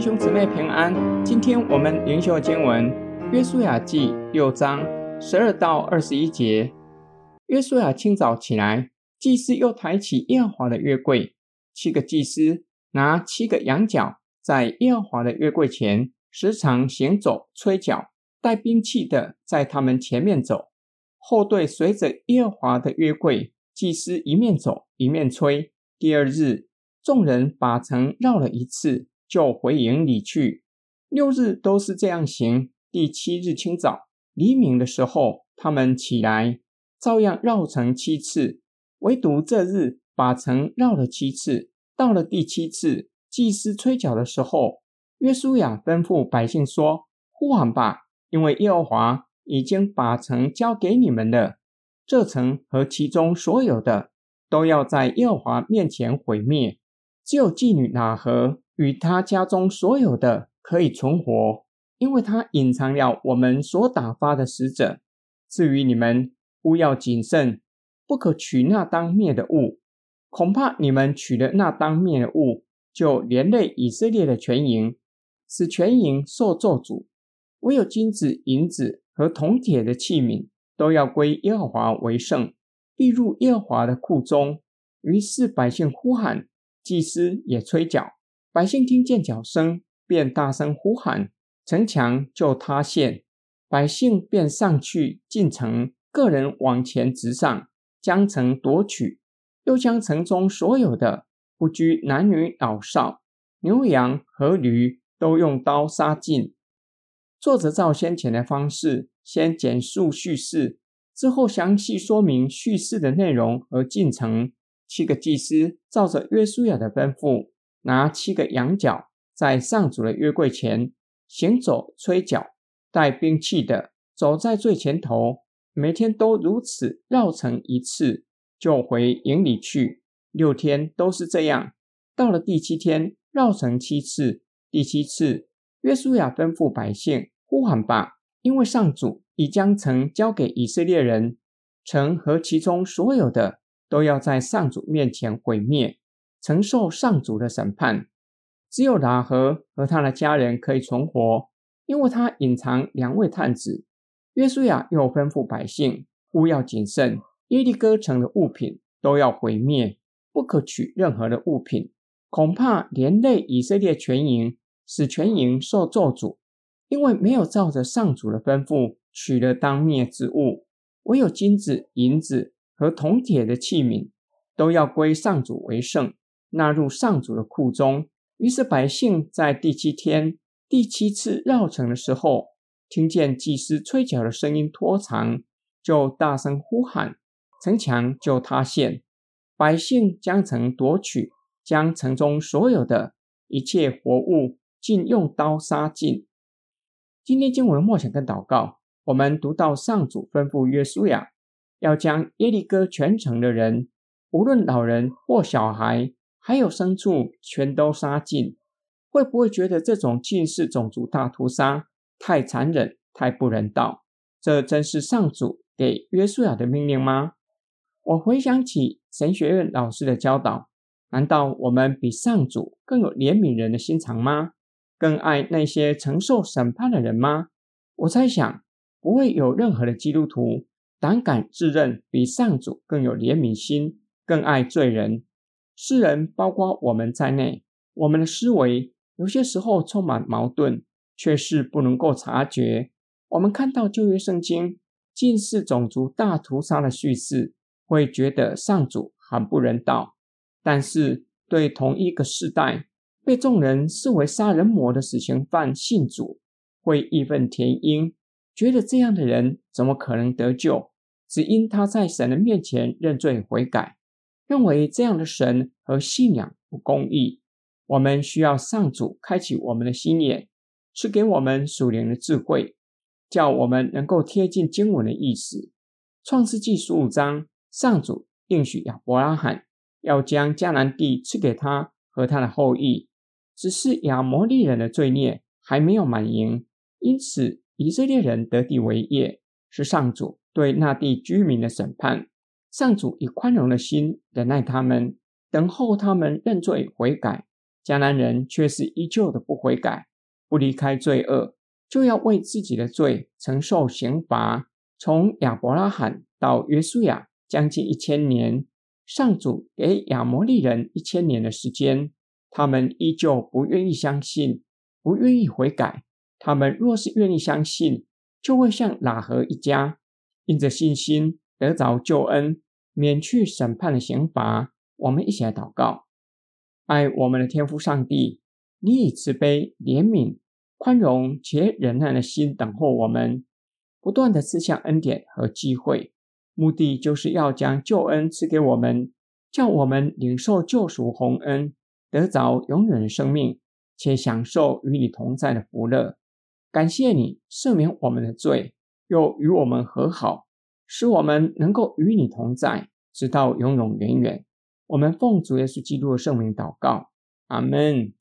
弟兄姊妹平安。今天我们灵修经文《约书亚记》六章十二到二十一节。约书亚清早起来，祭司又抬起耶和华的约柜，七个祭司拿七个羊角，在耶和华的约柜前时常行走、吹角，带兵器的在他们前面走，后队随着耶和华的约柜，祭司一面走一面吹。第二日，众人把城绕了一次。就回营里去。六日都是这样行。第七日清早黎明的时候，他们起来，照样绕城七次。唯独这日把城绕了七次。到了第七次，祭司吹角的时候，约书亚吩咐百姓说：“呼喊吧，因为耶和华已经把城交给你们了。这城和其中所有的，都要在耶和华面前毁灭。只有妓女喇合。”与他家中所有的可以存活，因为他隐藏了我们所打发的使者。至于你们，务要谨慎，不可取那当灭的物，恐怕你们取了那当灭的物，就连累以色列的全营，使全营受咒诅。唯有金子、银子和铜铁的器皿，都要归耶和华为圣，必入耶和华的库中。于是百姓呼喊，祭司也吹角。百姓听见脚声，便大声呼喊，城墙就塌陷。百姓便上去进城，个人往前直上，将城夺取，又将城中所有的，不拘男女老少、牛羊和驴，都用刀杀尽。作者照先前的方式，先简述叙事，之后详细说明叙事的内容和进程。七个祭司照着约书亚的吩咐。拿七个羊角，在上主的约柜前行走、吹角，带兵器的走在最前头，每天都如此绕城一次，就回营里去。六天都是这样。到了第七天，绕城七次。第七次，约书亚吩咐百姓呼喊吧，因为上主已将城交给以色列人，城和其中所有的都要在上主面前毁灭。承受上主的审判，只有喇合和他的家人可以存活，因为他隐藏两位探子。约书亚又吩咐百姓，务要谨慎，耶利哥城的物品都要毁灭，不可取任何的物品，恐怕连累以色列全营，使全营受咒诅，因为没有照着上主的吩咐取了当灭之物，唯有金子、银子和铜铁的器皿，都要归上主为圣。纳入上主的库中。于是百姓在第七天第七次绕城的时候，听见祭司吹角的声音拖长，就大声呼喊，城墙就塌陷。百姓将城夺取，将城中所有的一切活物尽用刀杀尽。今天经文的默想跟祷告，我们读到上主吩咐约书亚，要将耶利哥全城的人，无论老人或小孩。还有牲畜全都杀尽，会不会觉得这种尽是种族大屠杀太残忍、太不人道？这真是上主给约书亚的命令吗？我回想起神学院老师的教导，难道我们比上主更有怜悯人的心肠吗？更爱那些承受审判的人吗？我猜想，不会有任何的基督徒胆敢自认比上主更有怜悯心，更爱罪人。世人，包括我们在内，我们的思维有些时候充满矛盾，却是不能够察觉。我们看到旧约圣经近似种族大屠杀的叙事，会觉得上主很不人道；但是对同一个世代被众人视为杀人魔的死刑犯信主，会义愤填膺，觉得这样的人怎么可能得救？只因他在神的面前认罪悔改。认为这样的神和信仰不公义，我们需要上主开启我们的心眼，赐给我们属灵的智慧，叫我们能够贴近经文的意思。创世纪十五章，上主应许亚伯拉罕要将迦南地赐给他和他的后裔，只是亚摩利人的罪孽还没有满盈，因此以色列人得地为业，是上主对那地居民的审判。上主以宽容的心忍耐他们，等候他们认罪悔改，迦南人却是依旧的不悔改，不离开罪恶，就要为自己的罪承受刑罚。从亚伯拉罕到约书亚，将近一千年，上主给亚摩利人一千年的时间，他们依旧不愿意相信，不愿意悔改。他们若是愿意相信，就会像喇合一家，因着信心得着救恩，免去审判的刑罚。我们一起来祷告：爱我们的天父上帝，你以慈悲、怜悯、宽容且忍耐的心等候我们，不断的赐下恩典和机会，目的就是要将救恩赐给我们，叫我们领受救赎宏恩，得着永远的生命，且享受与你同在的福乐。感谢你赦免我们的罪，又与我们和好，使我们能够与你同在，直到永永远远。我们奉主耶稣基督的圣名祷告，阿门。